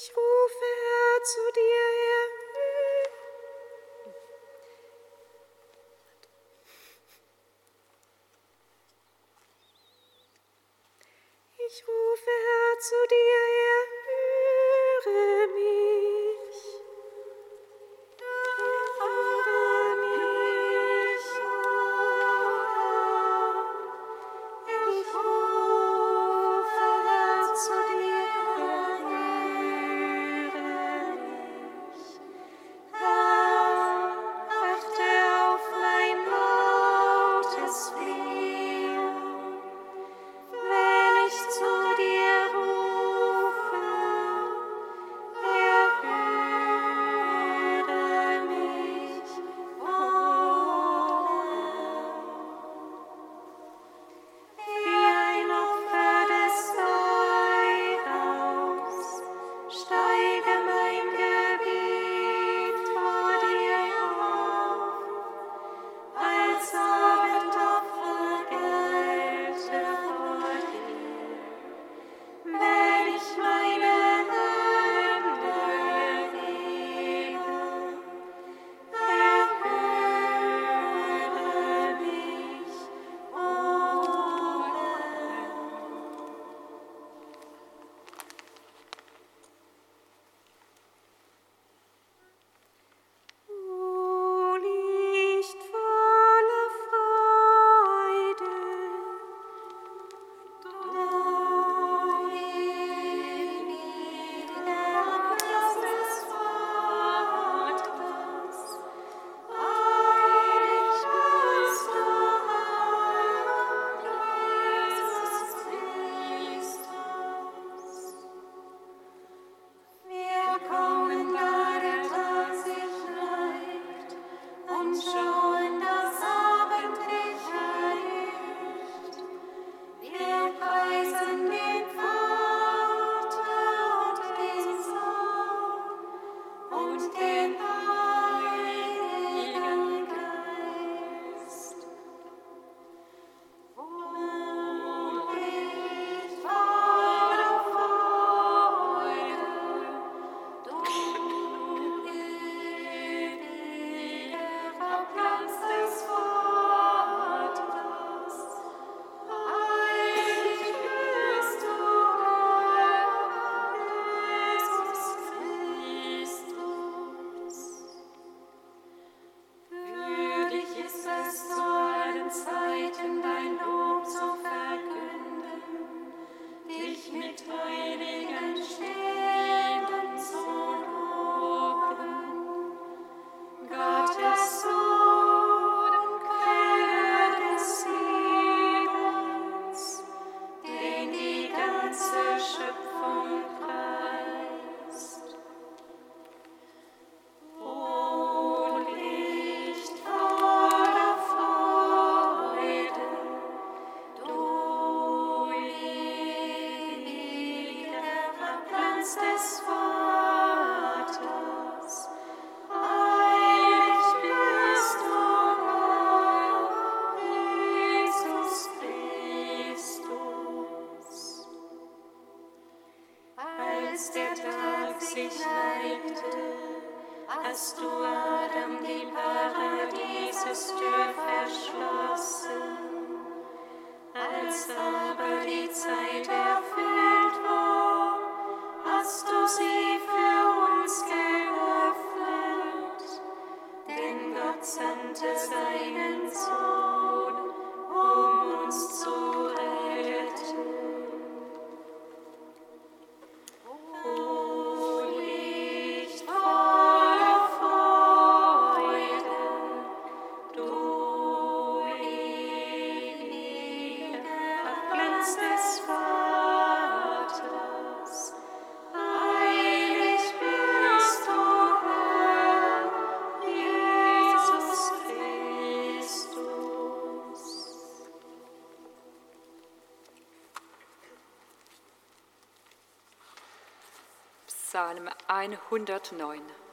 Ich rufe zu dir her. als der Tag sich neigte, als du Adam die Paradiesestür verschlossen, als aber die Zeit erschien, 109.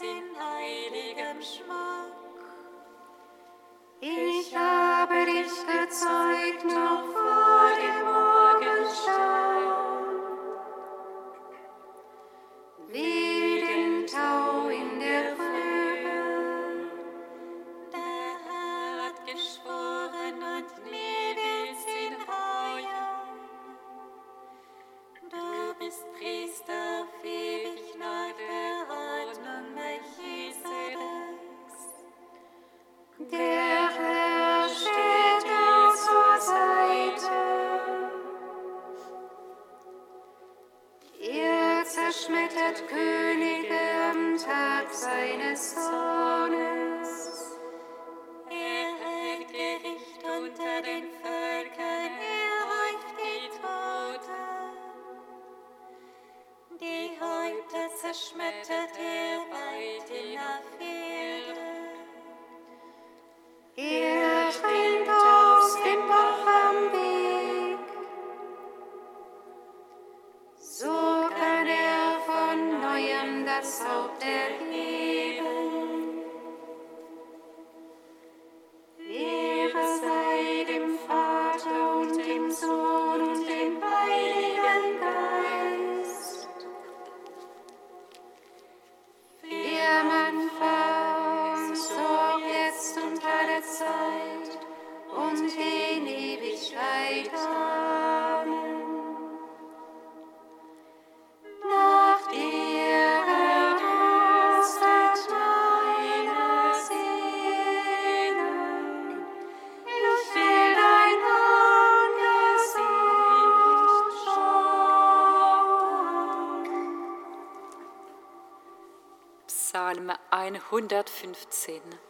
in heiligem Schweiß. 115.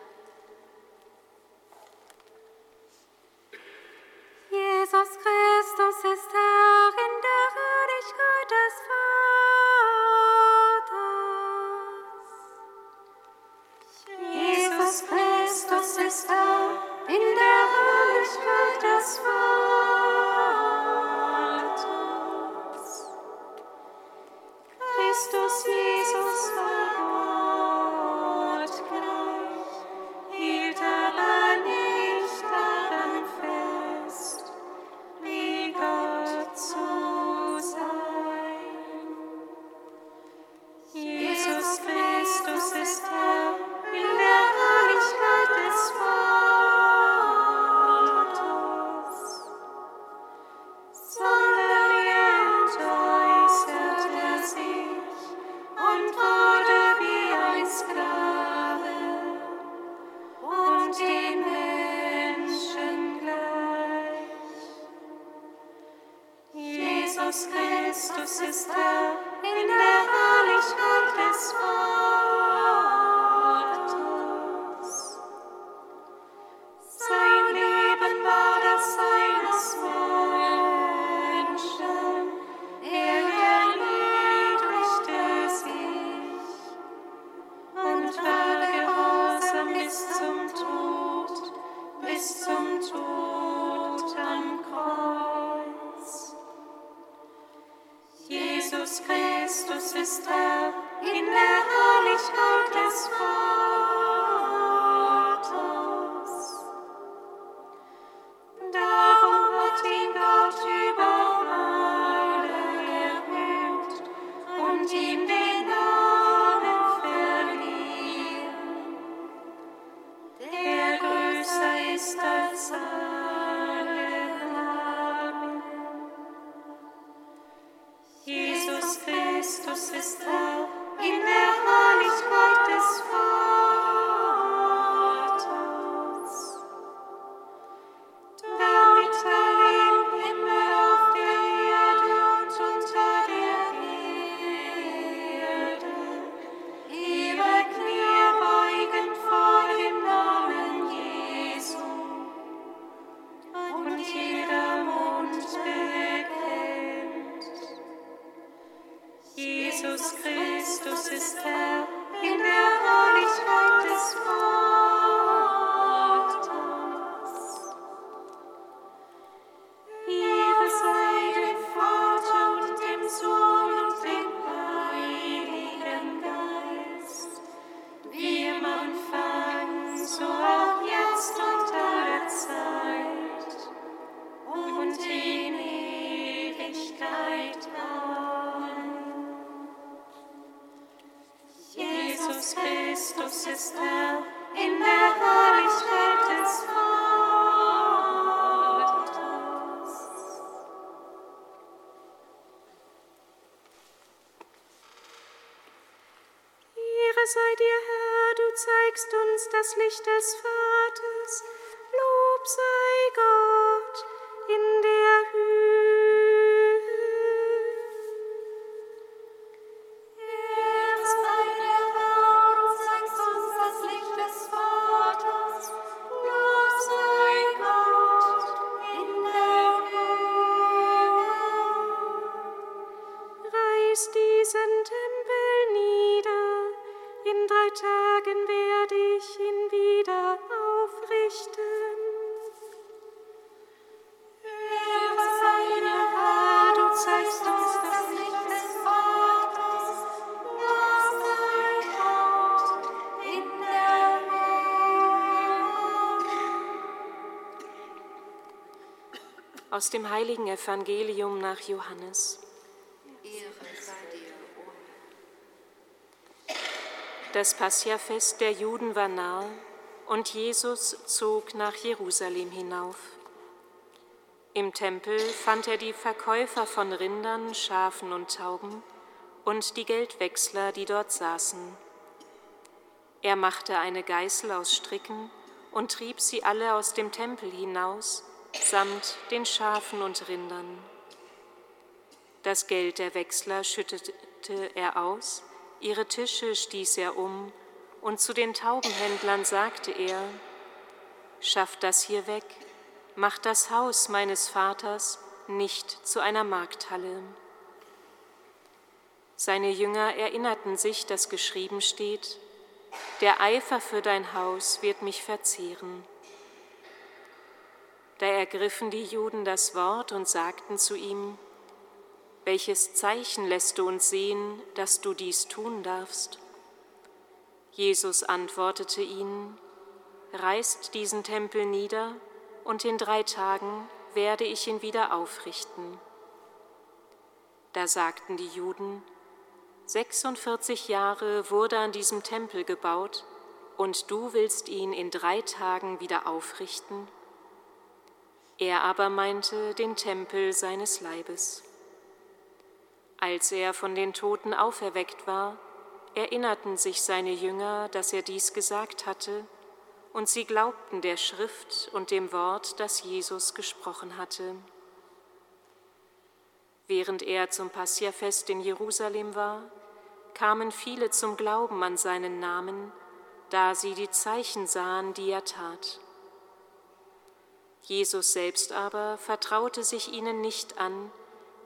Christus Jesus sein. Jesus Christus ist Herr in der Herrlichkeit des Vaters. Das Licht des. Aus dem heiligen Evangelium nach Johannes. Das Passiafest der Juden war nahe und Jesus zog nach Jerusalem hinauf. Im Tempel fand er die Verkäufer von Rindern, Schafen und Tauben und die Geldwechsler, die dort saßen. Er machte eine Geißel aus Stricken und trieb sie alle aus dem Tempel hinaus, samt den Schafen und Rindern. Das Geld der Wechsler schüttete er aus, ihre Tische stieß er um, und zu den Taubenhändlern sagte er, Schafft das hier weg, macht das Haus meines Vaters nicht zu einer Markthalle. Seine Jünger erinnerten sich, dass geschrieben steht, der Eifer für dein Haus wird mich verzehren. Da ergriffen die Juden das Wort und sagten zu ihm, welches Zeichen lässt du uns sehen, dass du dies tun darfst? Jesus antwortete ihnen, Reißt diesen Tempel nieder, und in drei Tagen werde ich ihn wieder aufrichten. Da sagten die Juden, 46 Jahre wurde an diesem Tempel gebaut, und du willst ihn in drei Tagen wieder aufrichten? Er aber meinte den Tempel seines Leibes. Als er von den Toten auferweckt war, erinnerten sich seine Jünger, dass er dies gesagt hatte, und sie glaubten der Schrift und dem Wort, das Jesus gesprochen hatte. Während er zum Passiafest in Jerusalem war, kamen viele zum Glauben an seinen Namen, da sie die Zeichen sahen, die er tat. Jesus selbst aber vertraute sich ihnen nicht an,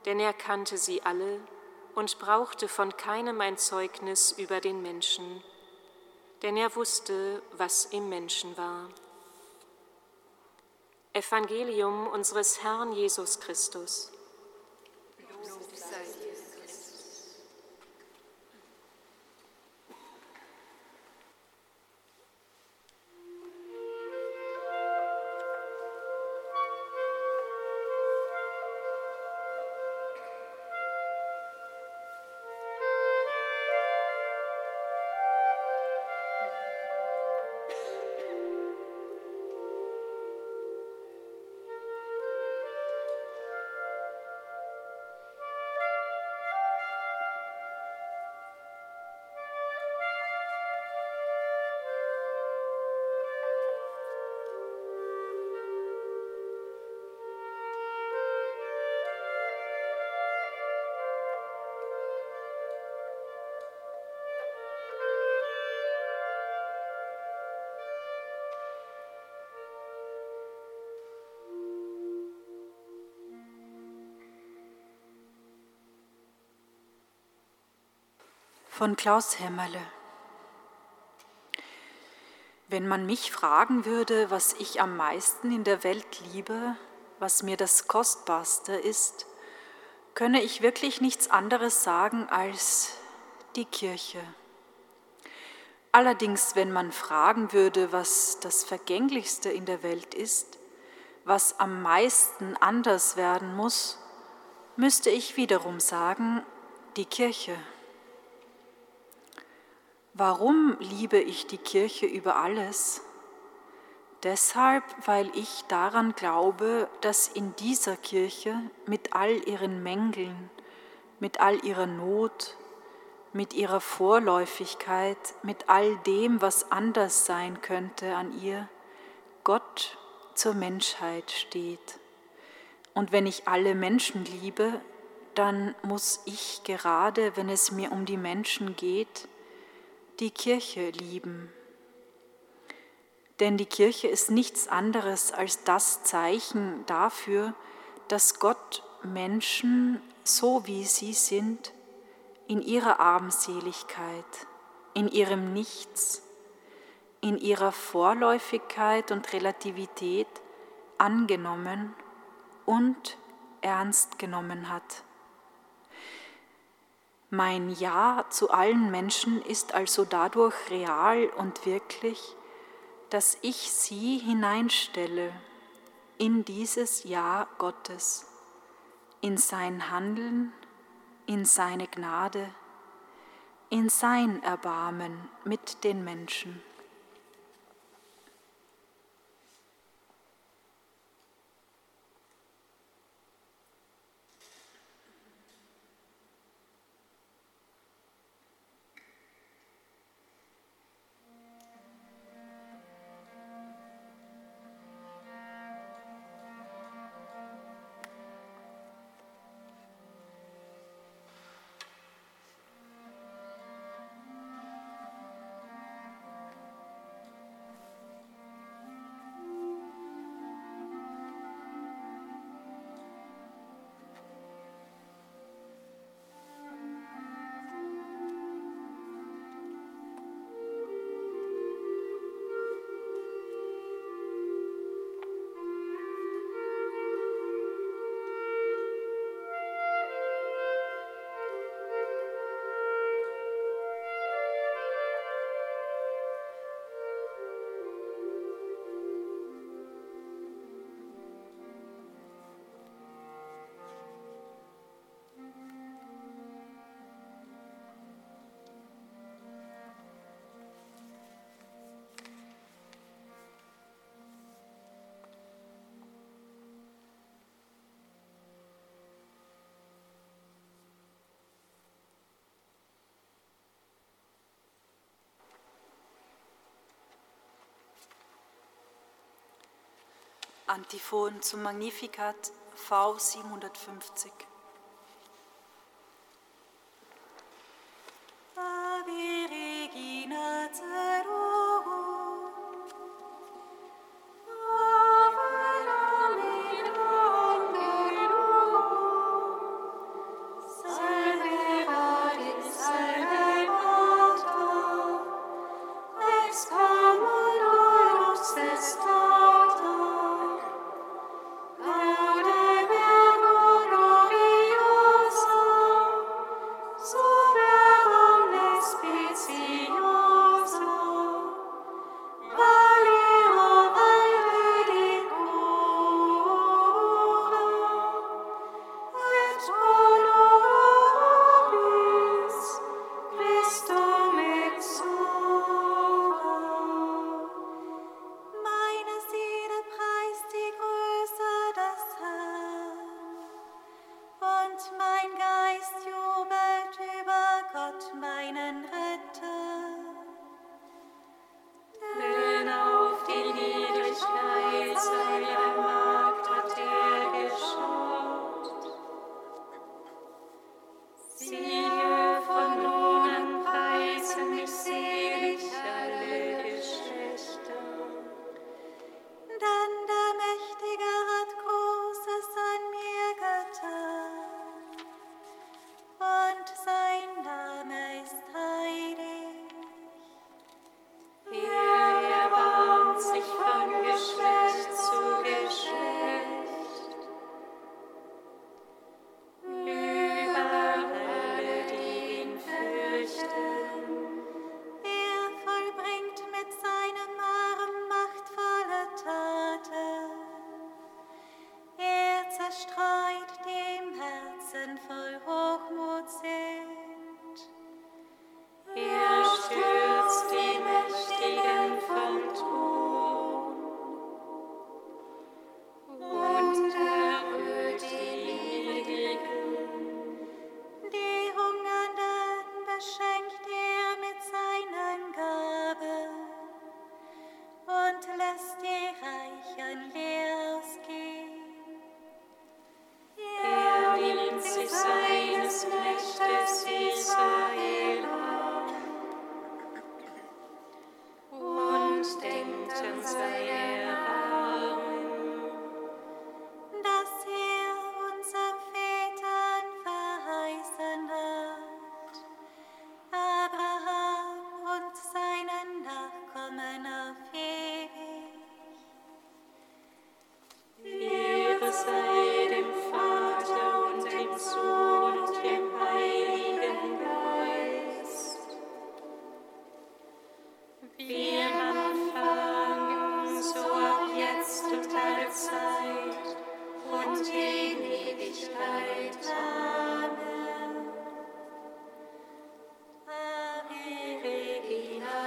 denn er kannte sie alle und brauchte von keinem ein Zeugnis über den Menschen, denn er wusste, was im Menschen war. Evangelium unseres Herrn Jesus Christus. Von Klaus Hämmerle. Wenn man mich fragen würde, was ich am meisten in der Welt liebe, was mir das Kostbarste ist, könne ich wirklich nichts anderes sagen als die Kirche. Allerdings, wenn man fragen würde, was das Vergänglichste in der Welt ist, was am meisten anders werden muss, müsste ich wiederum sagen, die Kirche. Warum liebe ich die Kirche über alles? Deshalb, weil ich daran glaube, dass in dieser Kirche mit all ihren Mängeln, mit all ihrer Not, mit ihrer Vorläufigkeit, mit all dem, was anders sein könnte an ihr, Gott zur Menschheit steht. Und wenn ich alle Menschen liebe, dann muss ich gerade, wenn es mir um die Menschen geht, die Kirche lieben. Denn die Kirche ist nichts anderes als das Zeichen dafür, dass Gott Menschen, so wie sie sind, in ihrer Armseligkeit, in ihrem Nichts, in ihrer Vorläufigkeit und Relativität angenommen und ernst genommen hat. Mein Ja zu allen Menschen ist also dadurch real und wirklich, dass ich sie hineinstelle in dieses Ja Gottes, in sein Handeln, in seine Gnade, in sein Erbarmen mit den Menschen. Antiphon zum Magnificat V 750.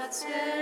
Let's go.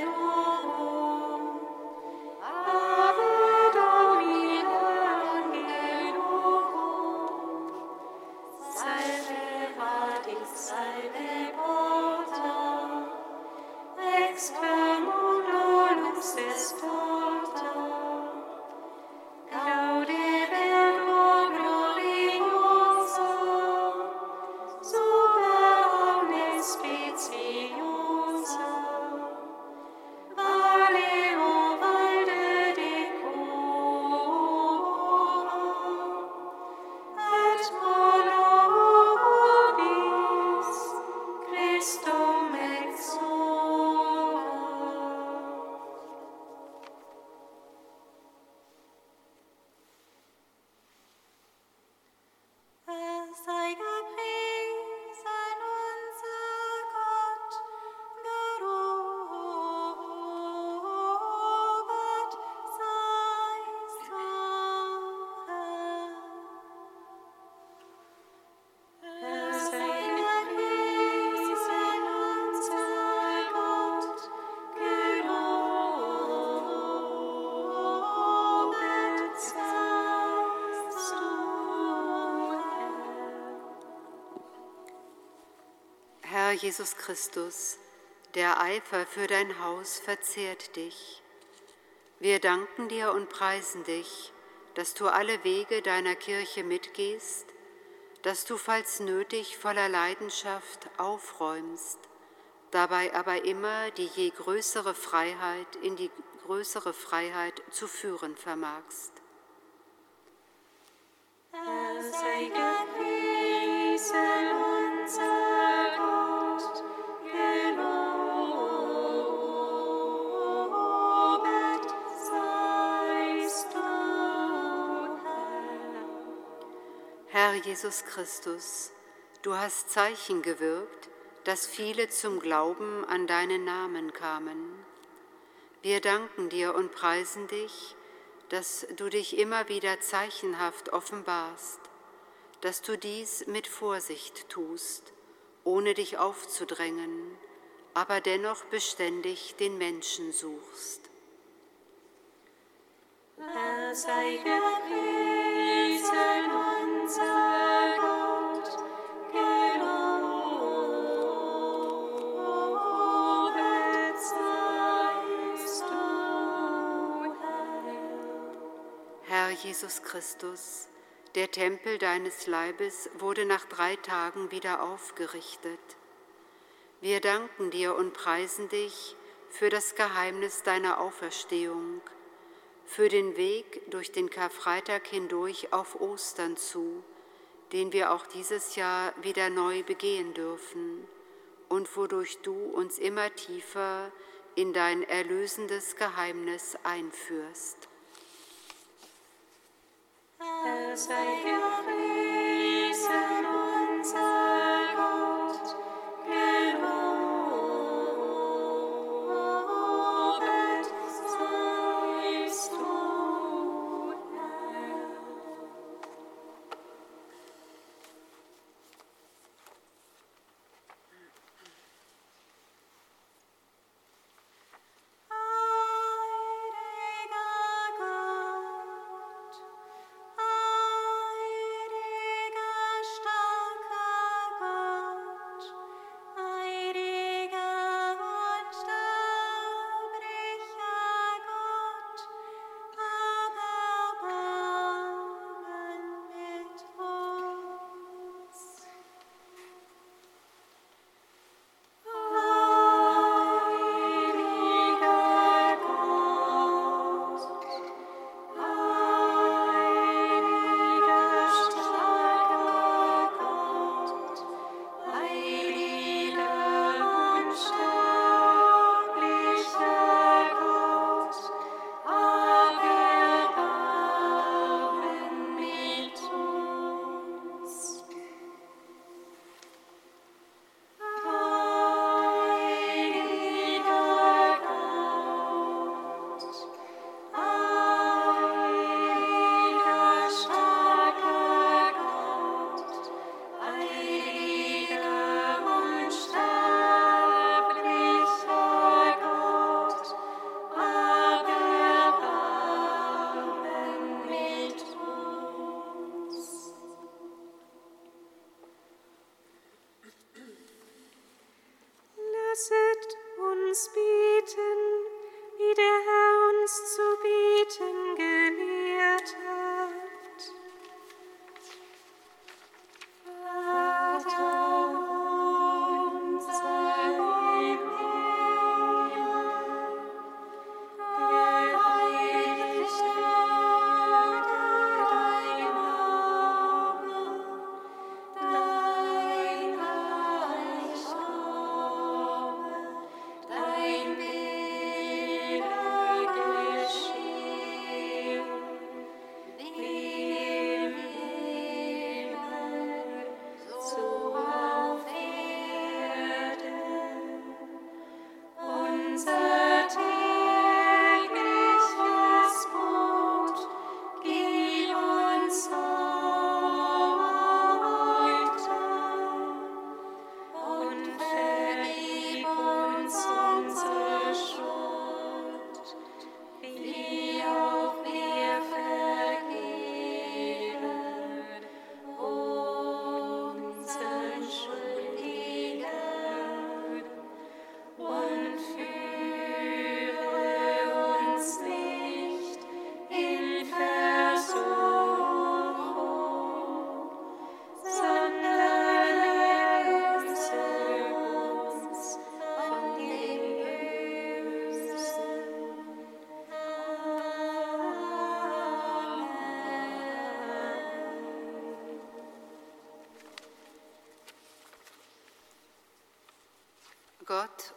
Jesus Christus, der Eifer für dein Haus verzehrt dich. Wir danken dir und preisen dich, dass du alle Wege deiner Kirche mitgehst, dass du, falls nötig, voller Leidenschaft aufräumst, dabei aber immer die je größere Freiheit in die größere Freiheit zu führen vermagst. Er sei gepriesen Jesus Christus, du hast Zeichen gewirkt, dass viele zum Glauben an deinen Namen kamen. Wir danken dir und preisen dich, dass du dich immer wieder zeichenhaft offenbarst, dass du dies mit Vorsicht tust, ohne dich aufzudrängen, aber dennoch beständig den Menschen suchst. Er. Herr Jesus Christus, der Tempel deines Leibes wurde nach drei Tagen wieder aufgerichtet. Wir danken dir und preisen dich für das Geheimnis deiner Auferstehung, für den Weg durch den Karfreitag hindurch auf Ostern zu, den wir auch dieses Jahr wieder neu begehen dürfen und wodurch du uns immer tiefer in dein erlösendes Geheimnis einführst. Er sei gepriesen unser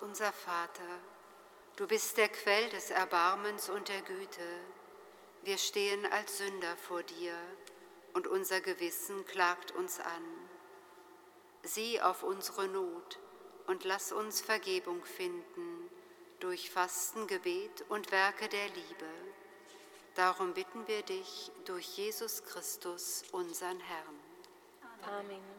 unser Vater, du bist der Quell des Erbarmens und der Güte. Wir stehen als Sünder vor dir und unser Gewissen klagt uns an. Sieh auf unsere Not und lass uns Vergebung finden durch Fasten, Gebet und Werke der Liebe. Darum bitten wir dich durch Jesus Christus, unseren Herrn. Amen. Singet